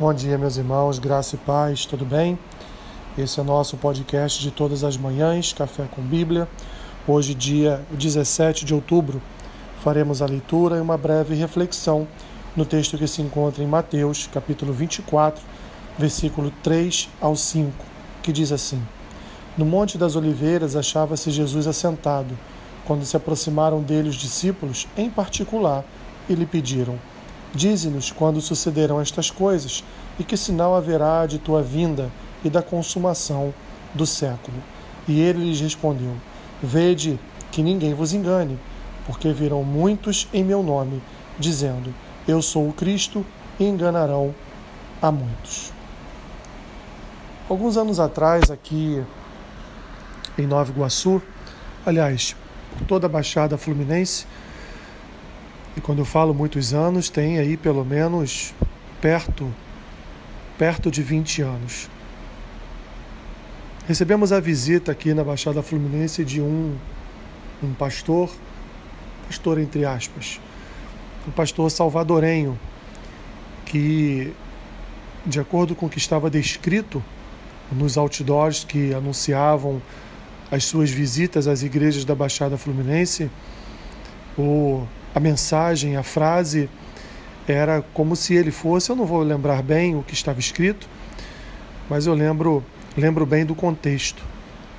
Bom dia, meus irmãos, graça e paz, tudo bem? Esse é o nosso podcast de todas as manhãs, Café com Bíblia. Hoje, dia 17 de outubro, faremos a leitura e uma breve reflexão no texto que se encontra em Mateus, capítulo 24, versículo 3 ao 5, que diz assim: No Monte das Oliveiras achava-se Jesus assentado, quando se aproximaram dele os discípulos, em particular, e lhe pediram: Dize-nos quando sucederão estas coisas e que sinal haverá de tua vinda e da consumação do século. E ele lhes respondeu: Vede que ninguém vos engane, porque virão muitos em meu nome, dizendo: Eu sou o Cristo, e enganarão a muitos. Alguns anos atrás, aqui em Nova Iguaçu, aliás, por toda a Baixada Fluminense, e quando eu falo muitos anos, tem aí pelo menos perto, perto de 20 anos. Recebemos a visita aqui na Baixada Fluminense de um, um pastor, pastor entre aspas, um pastor salvadorenho, que, de acordo com o que estava descrito nos outdoors que anunciavam as suas visitas às igrejas da Baixada Fluminense, o a mensagem, a frase era como se ele fosse, eu não vou lembrar bem o que estava escrito, mas eu lembro, lembro bem do contexto.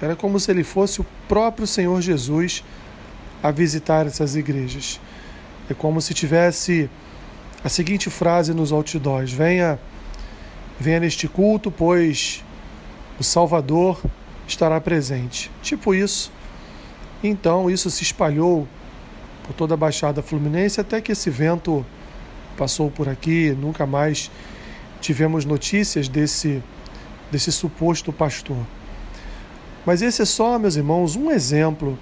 Era como se ele fosse o próprio Senhor Jesus a visitar essas igrejas. É como se tivesse a seguinte frase nos outdoors: Venha, venha neste culto, pois o Salvador estará presente. Tipo isso. Então isso se espalhou por toda a Baixada Fluminense, até que esse vento passou por aqui, nunca mais tivemos notícias desse, desse suposto pastor. Mas esse é só, meus irmãos, um exemplo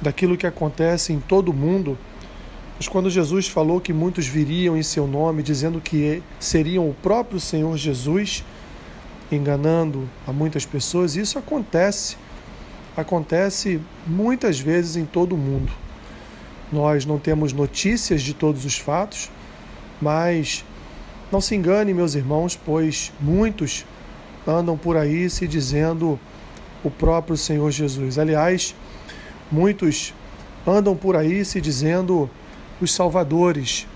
daquilo que acontece em todo o mundo. Mas quando Jesus falou que muitos viriam em seu nome, dizendo que seriam o próprio Senhor Jesus, enganando a muitas pessoas, isso acontece. Acontece muitas vezes em todo o mundo. Nós não temos notícias de todos os fatos, mas não se engane, meus irmãos, pois muitos andam por aí se dizendo o próprio Senhor Jesus. Aliás, muitos andam por aí se dizendo os salvadores,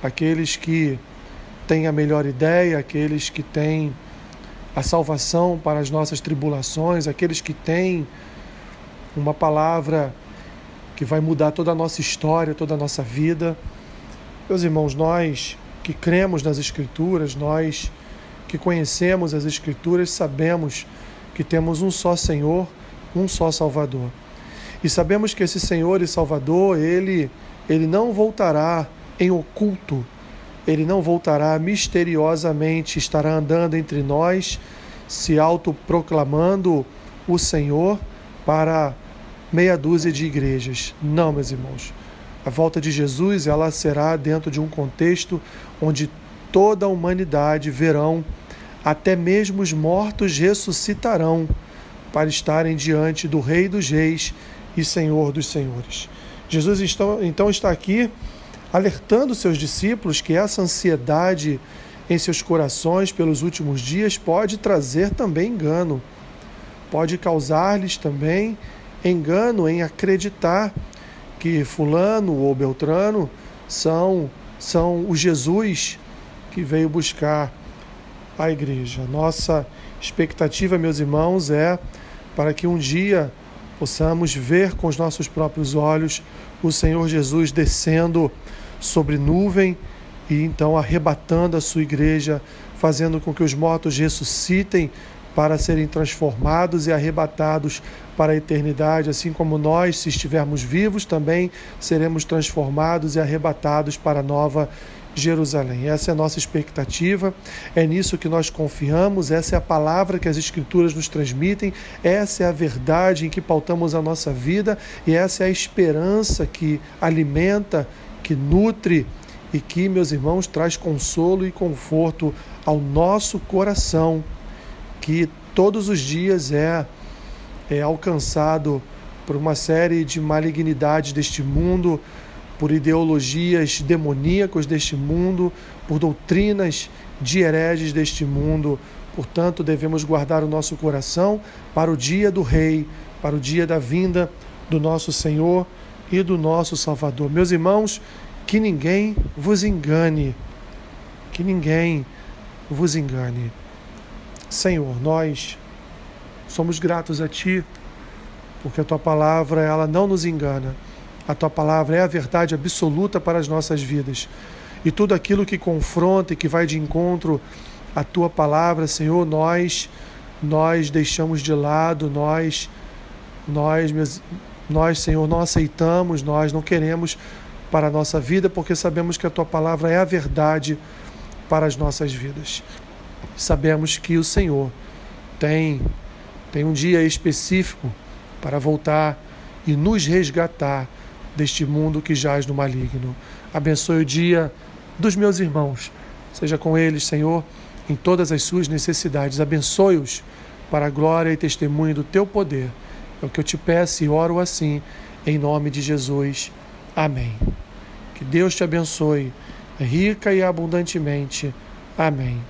aqueles que têm a melhor ideia, aqueles que têm a salvação para as nossas tribulações, aqueles que têm uma palavra que vai mudar toda a nossa história, toda a nossa vida. Meus irmãos, nós que cremos nas Escrituras, nós que conhecemos as Escrituras, sabemos que temos um só Senhor, um só Salvador. E sabemos que esse Senhor e Salvador, ele, ele não voltará em oculto, ele não voltará misteriosamente, estará andando entre nós, se autoproclamando o Senhor para meia dúzia de igrejas. Não, meus irmãos. A volta de Jesus ela será dentro de um contexto onde toda a humanidade verão, até mesmo os mortos ressuscitarão para estarem diante do Rei dos Reis e Senhor dos Senhores. Jesus então está aqui alertando seus discípulos que essa ansiedade em seus corações pelos últimos dias pode trazer também engano, pode causar-lhes também engano em acreditar que fulano ou beltrano são são o Jesus que veio buscar a igreja. Nossa expectativa, meus irmãos, é para que um dia possamos ver com os nossos próprios olhos o Senhor Jesus descendo sobre nuvem e então arrebatando a sua igreja, fazendo com que os mortos ressuscitem para serem transformados e arrebatados para a eternidade, assim como nós, se estivermos vivos, também seremos transformados e arrebatados para a nova Jerusalém. Essa é a nossa expectativa, é nisso que nós confiamos, essa é a palavra que as Escrituras nos transmitem, essa é a verdade em que pautamos a nossa vida. E essa é a esperança que alimenta, que nutre e que, meus irmãos, traz consolo e conforto ao nosso coração que todos os dias é, é alcançado por uma série de malignidades deste mundo, por ideologias demoníacas deste mundo, por doutrinas de hereges deste mundo. Portanto, devemos guardar o nosso coração para o dia do Rei, para o dia da vinda do nosso Senhor e do nosso Salvador. Meus irmãos, que ninguém vos engane, que ninguém vos engane. Senhor, nós somos gratos a Ti, porque a Tua palavra ela não nos engana. A Tua palavra é a verdade absoluta para as nossas vidas. E tudo aquilo que confronta e que vai de encontro à Tua palavra, Senhor, nós nós deixamos de lado, nós nós nós, Senhor, não aceitamos, nós não queremos para a nossa vida, porque sabemos que a tua palavra é a verdade para as nossas vidas. Sabemos que o Senhor tem tem um dia específico para voltar e nos resgatar deste mundo que jaz no maligno. Abençoe o dia dos meus irmãos. Seja com eles, Senhor, em todas as suas necessidades. Abençoe-os para a glória e testemunho do teu poder é o que eu te peço e oro assim, em nome de Jesus. Amém. Que Deus te abençoe, rica e abundantemente. Amém.